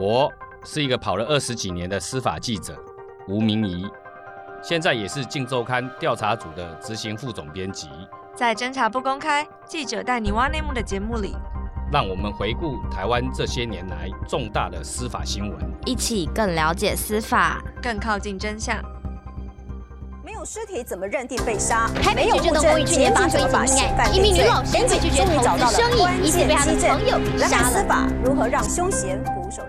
我是一个跑了二十几年的司法记者吴明仪，现在也是《镜周刊》调查组的执行副总编辑。在侦查不公开，记者带你挖内幕的节目里，让我们回顾台湾这些年来重大的司法新闻，一起更了解司法，更靠近真相。没有尸体怎么认定被杀？台北市正公寓去年发生一起命案，一名女老师因为拒绝投资生意，疑似被她的朋友给杀了。司法如何让凶嫌俯首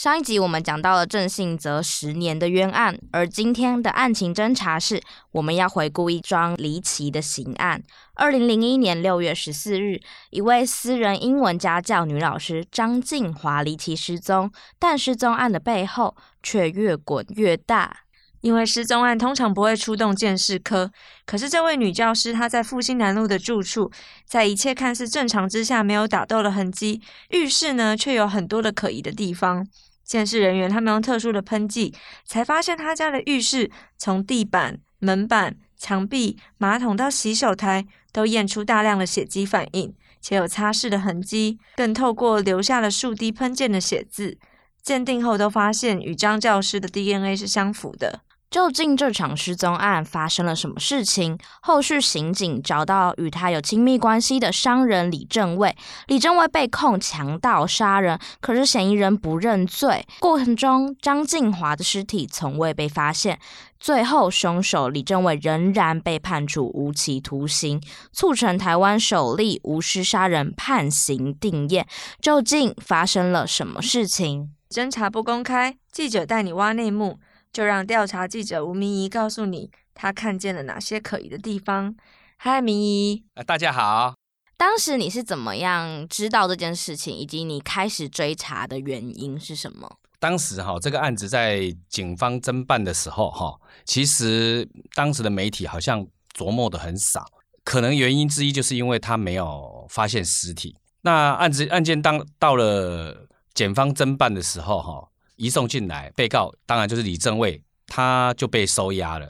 上一集我们讲到了郑信泽十年的冤案，而今天的案情侦查是，我们要回顾一桩离奇的刑案。二零零一年六月十四日，一位私人英文家教女老师张静华离奇失踪，但失踪案的背后却越滚越大。因为失踪案通常不会出动鉴识科，可是这位女教师她在复兴南路的住处，在一切看似正常之下，没有打斗的痕迹，浴室呢却有很多的可疑的地方。监视人员他们用特殊的喷剂，才发现他家的浴室从地板、门板、墙壁、马桶到洗手台，都验出大量的血迹反应，且有擦拭的痕迹，更透过留下了数滴喷溅的血渍，鉴定后都发现与张教师的 DNA 是相符的。究竟这场失踪案发生了什么事情？后续刑警找到与他有亲密关系的商人李正卫，李正卫被控强盗杀人，可是嫌疑人不认罪。过程中，张静华的尸体从未被发现。最后，凶手李正卫仍然被判处无期徒刑，促成台湾首例无尸杀人判刑定谳。究竟发生了什么事情？侦查不公开，记者带你挖内幕。就让调查记者吴明仪告诉你，他看见了哪些可疑的地方。嗨，明仪。呃，大家好。当时你是怎么样知道这件事情，以及你开始追查的原因是什么？当时哈，这个案子在警方侦办的时候哈，其实当时的媒体好像琢磨的很少，可能原因之一就是因为他没有发现尸体。那案子案件当到了检方侦办的时候哈。移送进来，被告当然就是李正卫，他就被收押了。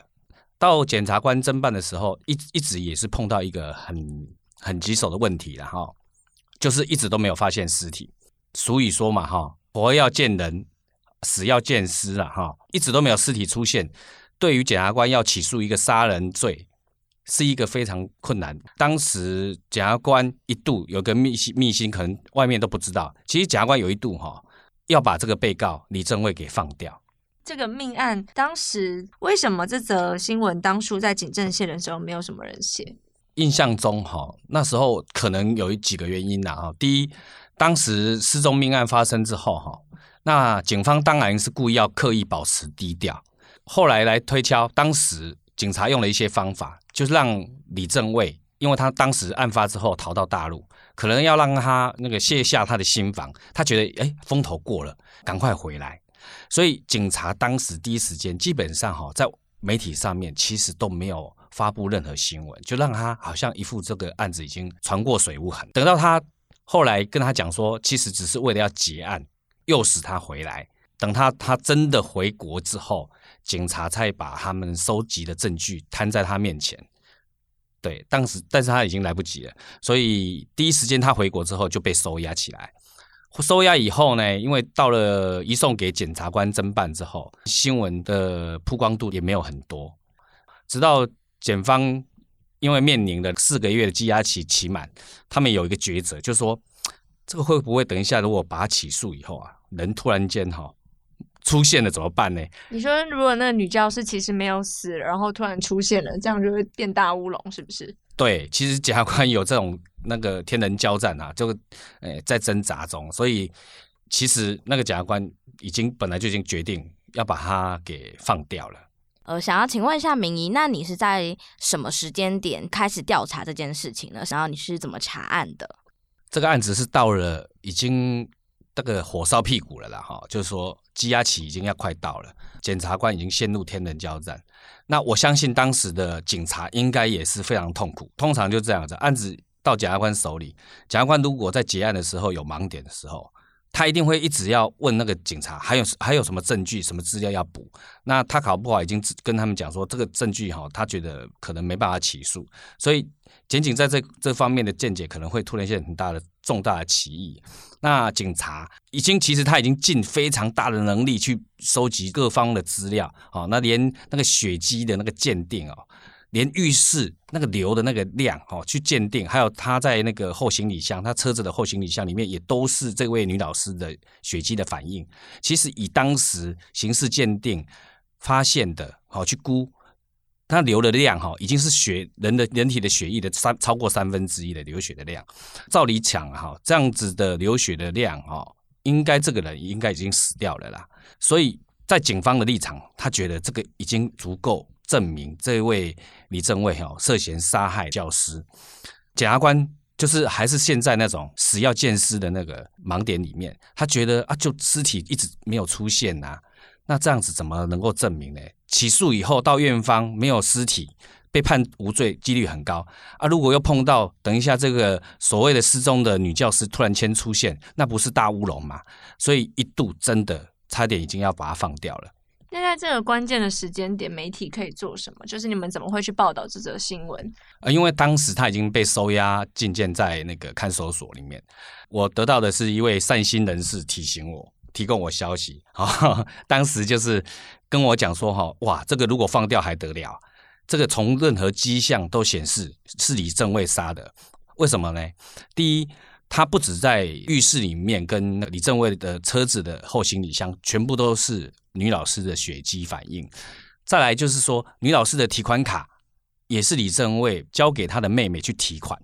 到检察官侦办的时候，一一直也是碰到一个很很棘手的问题了哈，就是一直都没有发现尸体。俗语说嘛哈，活要见人，死要见尸了哈，一直都没有尸体出现。对于检察官要起诉一个杀人罪，是一个非常困难。当时检察官一度有个秘辛，秘辛可能外面都不知道。其实检察官有一度哈。要把这个被告李正卫给放掉。这个命案当时为什么这则新闻当初在警政线的时候没有什么人写？印象中哈，那时候可能有几个原因呐啊。第一，当时失踪命案发生之后哈，那警方当然是故意要刻意保持低调。后来来推敲，当时警察用了一些方法，就是让李正卫，因为他当时案发之后逃到大陆。可能要让他那个卸下他的心防，他觉得哎，风头过了，赶快回来。所以警察当时第一时间基本上哈，在媒体上面其实都没有发布任何新闻，就让他好像一副这个案子已经船过水无痕。等到他后来跟他讲说，其实只是为了要结案，诱使他回来。等他他真的回国之后，警察才把他们收集的证据摊在他面前。对，当时但是他已经来不及了，所以第一时间他回国之后就被收押起来。收押以后呢，因为到了移送给检察官侦办之后，新闻的曝光度也没有很多。直到检方因为面临了四个月的羁押期期满，他们有一个抉择，就是说这个会不会等一下如果把他起诉以后啊，人突然间哈。出现了怎么办呢？你说，如果那个女教师其实没有死，然后突然出现了，这样就会变大乌龙，是不是？对，其实检察官有这种那个天人交战啊，就诶在挣扎中，所以其实那个检察官已经本来就已经决定要把他给放掉了。呃，想要请问一下明仪，那你是在什么时间点开始调查这件事情呢？然后你是怎么查案的？这个案子是到了已经。这个火烧屁股了啦，哈，就是说羁押期已经要快到了，检察官已经陷入天人交战。那我相信当时的警察应该也是非常痛苦。通常就这样子，案子到检察官手里，检察官如果在结案的时候有盲点的时候，他一定会一直要问那个警察，还有还有什么证据、什么资料要补。那他考不好已经跟他们讲说，这个证据哈，他觉得可能没办法起诉，所以检警在这这方面的见解可能会突然现很大的重大的歧义。那警察已经其实他已经尽非常大的能力去收集各方的资料，好，那连那个血迹的那个鉴定哦。连浴室那个流的那个量哦，去鉴定，还有他在那个后行李箱，他车子的后行李箱里面也都是这位女老师的血迹的反应。其实以当时刑事鉴定发现的，好去估，他流的量哈，已经是血人的人体的血液的三超过三分之一的流血的量。照理讲哈，这样子的流血的量哈，应该这个人应该已经死掉了啦。所以在警方的立场，他觉得这个已经足够。证明这位李正卫哈涉嫌杀害教师，检察官就是还是现在那种死要见尸的那个盲点里面，他觉得啊，就尸体一直没有出现呐、那这样子怎么能够证明呢？起诉以后到院方没有尸体，被判无罪几率很高啊。如果又碰到等一下这个所谓的失踪的女教师突然间出现，那不是大乌龙吗？所以一度真的差点已经要把她放掉了。那在这个关键的时间点，媒体可以做什么？就是你们怎么会去报道这则新闻？呃，因为当时他已经被收押禁见在那个看守所里面。我得到的是一位善心人士提醒我，提供我消息。哈，当时就是跟我讲说，哈，哇，这个如果放掉还得了？这个从任何迹象都显示是李正卫杀的。为什么呢？第一，他不止在浴室里面跟李正卫的车子的后行李箱全部都是。女老师的血肌反应，再来就是说，女老师的提款卡也是李正蔚交给他的妹妹去提款。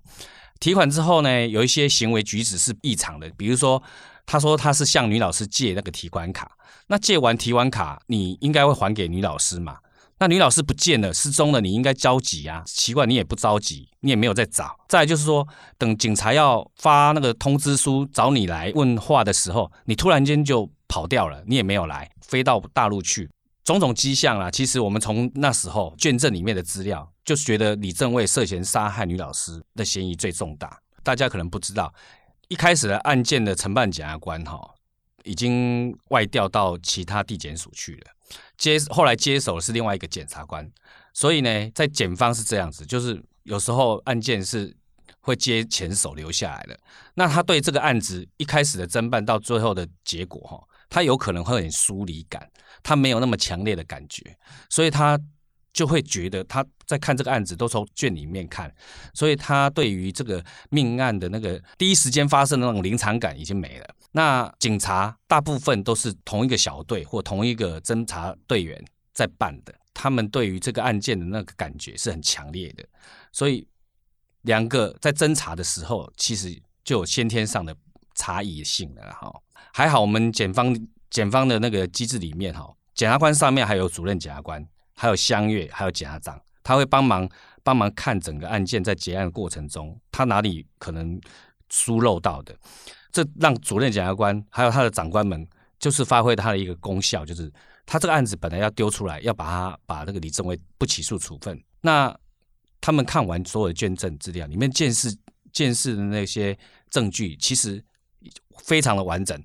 提款之后呢，有一些行为举止是异常的，比如说，他说他是向女老师借那个提款卡，那借完提款卡，你应该会还给女老师嘛？那女老师不见了，失踪了，你应该着急啊？奇怪，你也不着急，你也没有在找。再就是说，等警察要发那个通知书找你来问话的时候，你突然间就跑掉了，你也没有来，飞到大陆去，种种迹象啊。其实我们从那时候卷证里面的资料，就觉得李正卫涉嫌杀害女老师的嫌疑最重大。大家可能不知道，一开始的案件的承办检察官哈，已经外调到其他地检署去了。接后来接手的是另外一个检察官，所以呢，在检方是这样子，就是有时候案件是会接前手留下来的。那他对这个案子一开始的侦办到最后的结果，哈，他有可能会很疏离感，他没有那么强烈的感觉，所以他就会觉得他在看这个案子都从卷里面看，所以他对于这个命案的那个第一时间发生的那种临场感已经没了。那警察大部分都是同一个小队或同一个侦查队员在办的，他们对于这个案件的那个感觉是很强烈的，所以两个在侦查的时候，其实就有先天上的差异性了哈。还好我们检方检方的那个机制里面哈，检察官上面还有主任检察官，还有乡阅，还有检察长，他会帮忙帮忙看整个案件在结案过程中，他哪里可能疏漏到的。这让主任检察官还有他的长官们，就是发挥他的一个功效，就是他这个案子本来要丢出来，要把他把那个李正威不起诉处分。那他们看完所有的卷证资料，里面见识见识的那些证据，其实非常的完整，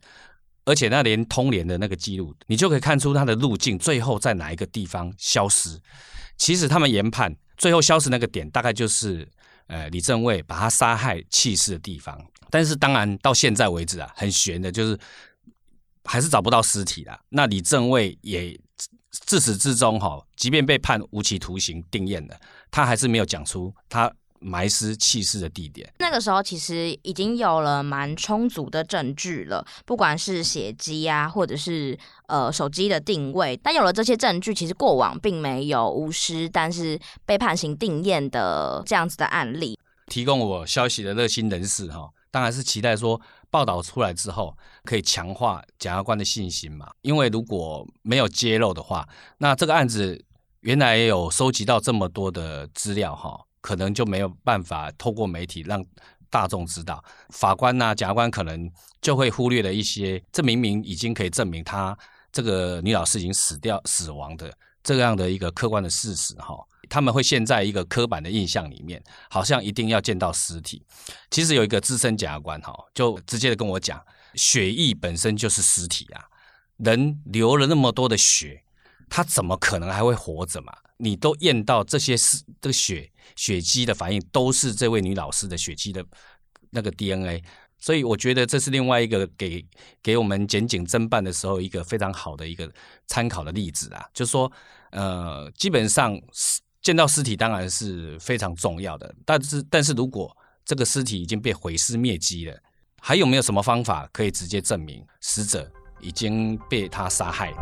而且那连通联的那个记录，你就可以看出他的路径，最后在哪一个地方消失。其实他们研判，最后消失那个点，大概就是呃李正卫把他杀害弃尸的地方。但是当然，到现在为止啊，很悬的，就是还是找不到尸体啦。那李正卫也自始至终哈，即便被判无期徒刑定谳了，他还是没有讲出他埋尸弃尸的地点。那个时候其实已经有了蛮充足的证据了，不管是血迹啊，或者是呃手机的定位。但有了这些证据，其实过往并没有无尸，但是被判刑定谳的这样子的案例。提供我消息的热心人士哈。当然是期待说报道出来之后可以强化检察官的信心嘛，因为如果没有揭露的话，那这个案子原来也有收集到这么多的资料哈，可能就没有办法透过媒体让大众知道，法官呐、检察官可能就会忽略了一些，这明明已经可以证明他这个女老师已经死掉死亡的这样的一个客观的事实哈。他们会陷在一个刻板的印象里面，好像一定要见到尸体。其实有一个资深检察官哈，就直接的跟我讲，血液本身就是尸体啊，人流了那么多的血，他怎么可能还会活着嘛？你都验到这些是这个血血迹的反应，都是这位女老师的血迹的那个 DNA。所以我觉得这是另外一个给给我们检警侦办的时候一个非常好的一个参考的例子啊，就是说，呃，基本上见到尸体当然是非常重要的，但是但是如果这个尸体已经被毁尸灭迹了，还有没有什么方法可以直接证明死者已经被他杀害？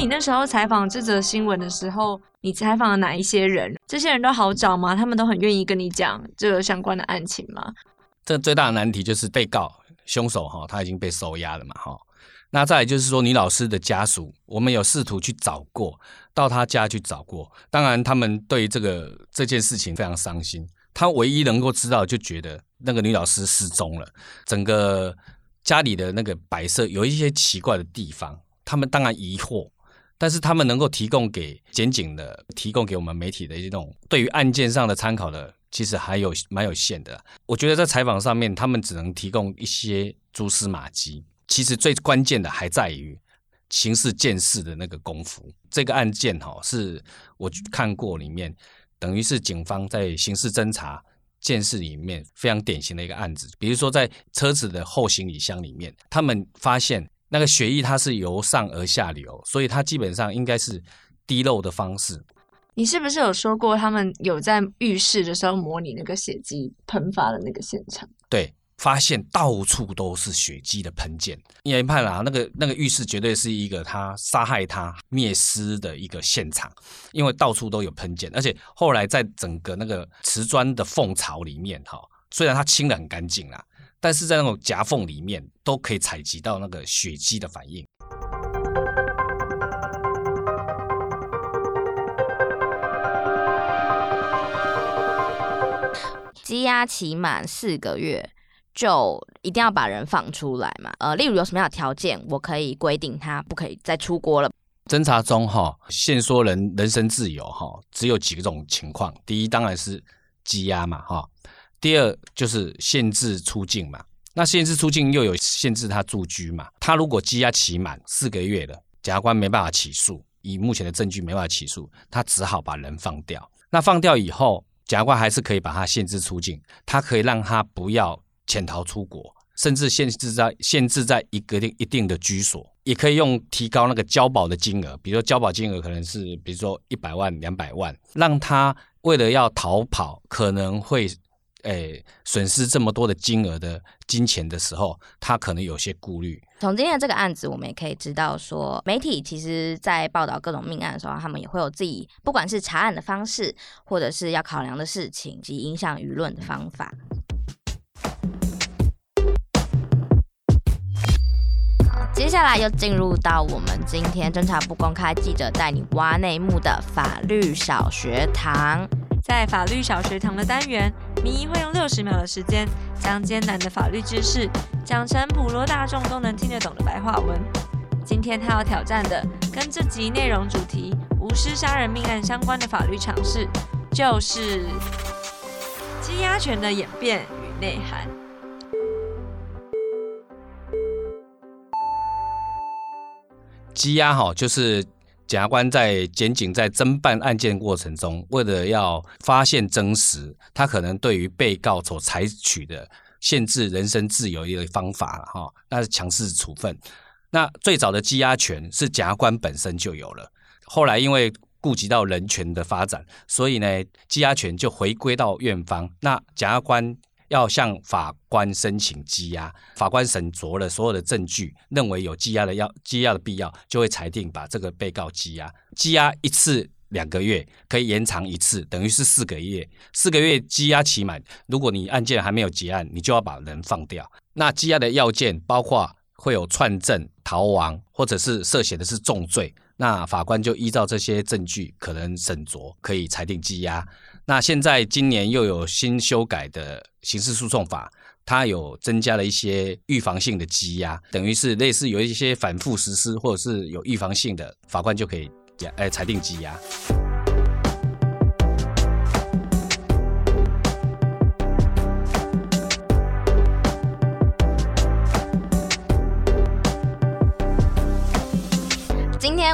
你那时候采访这则新闻的时候，你采访了哪一些人？这些人都好找吗？他们都很愿意跟你讲这个相关的案情吗？这最大的难题就是被告凶手哈，他已经被收押了嘛哈。那再来就是说，女老师的家属，我们有试图去找过，到他家去找过。当然，他们对这个这件事情非常伤心。他唯一能够知道，就觉得那个女老师失踪了，整个家里的那个摆设有一些奇怪的地方，他们当然疑惑。但是他们能够提供给检警的，提供给我们媒体的一种对于案件上的参考的，其实还有蛮有限的。我觉得在采访上面，他们只能提供一些蛛丝马迹。其实最关键的还在于刑事鉴识的那个功夫。这个案件哈，是我看过里面，等于是警方在刑事侦查鉴识里面非常典型的一个案子。比如说在车子的后行李箱里面，他们发现。那个血液它是由上而下流，所以它基本上应该是滴漏的方式。你是不是有说过他们有在浴室的时候模拟那个血迹喷发的那个现场？对，发现到处都是血迹的喷溅。研判啦，那个那个浴室绝对是一个他杀害他灭尸的一个现场，因为到处都有喷溅，而且后来在整个那个瓷砖的缝槽里面，哈，虽然它清得很干净啦。但是在那种夹缝里面都可以采集到那个血迹的反应。羁押期满四个月，就一定要把人放出来嘛？呃，例如有什么样的条件，我可以规定他不可以再出国了？侦查中哈，限缩人人身自由哈，只有几种情况。第一当然是羁押嘛哈。第二就是限制出境嘛，那限制出境又有限制他住居嘛。他如果羁押期满四个月了，检察官没办法起诉，以目前的证据没办法起诉，他只好把人放掉。那放掉以后，检察官还是可以把他限制出境，他可以让他不要潜逃出国，甚至限制在限制在一个定一定的居所，也可以用提高那个交保的金额，比如说交保金额可能是比如说一百万、两百万，让他为了要逃跑，可能会。诶，损失这么多的金额的金钱的时候，他可能有些顾虑。从今天的这个案子，我们也可以知道说，媒体其实在报道各种命案的时候，他们也会有自己，不管是查案的方式，或者是要考量的事情及影响舆论的方法。好，接下来又进入到我们今天侦查不公开记者带你挖内幕的法律小学堂。在法律小学堂的单元，迷会用六十秒的时间，将艰难的法律知识讲成普罗大众都能听得懂的白话文。今天他要挑战的，跟这集内容主题无师杀人命案相关的法律常识，就是羁押权的演变与内涵。羁押哈，就是。检察官在检警在侦办案件过程中，为了要发现真实，他可能对于被告所采取的限制人身自由一个方法哈，那是强制处分。那最早的羁押权是检察官本身就有了，后来因为顾及到人权的发展，所以呢，羁押权就回归到院方。那检察官。要向法官申请羁押，法官审酌了所有的证据，认为有羁押的要羁押的必要，就会裁定把这个被告羁押。羁押一次两个月，可以延长一次，等于是四个月。四个月羁押期满，如果你案件还没有结案，你就要把人放掉。那羁押的要件包括会有串证、逃亡，或者是涉嫌的是重罪。那法官就依照这些证据，可能审酌，可以裁定羁押。那现在今年又有新修改的刑事诉讼法，它有增加了一些预防性的羁押，等于是类似有一些反复实施或者是有预防性的，法官就可以诶裁定羁押。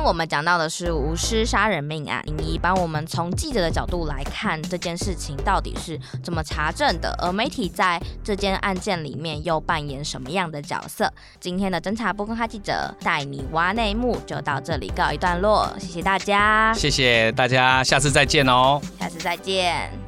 我们讲到的是无师杀人命案，林怡帮我们从记者的角度来看这件事情到底是怎么查证的，而媒体在这件案件里面又扮演什么样的角色？今天的侦查不公开记者带你挖内幕就到这里告一段落，谢谢大家，谢谢大家，下次再见哦，下次再见。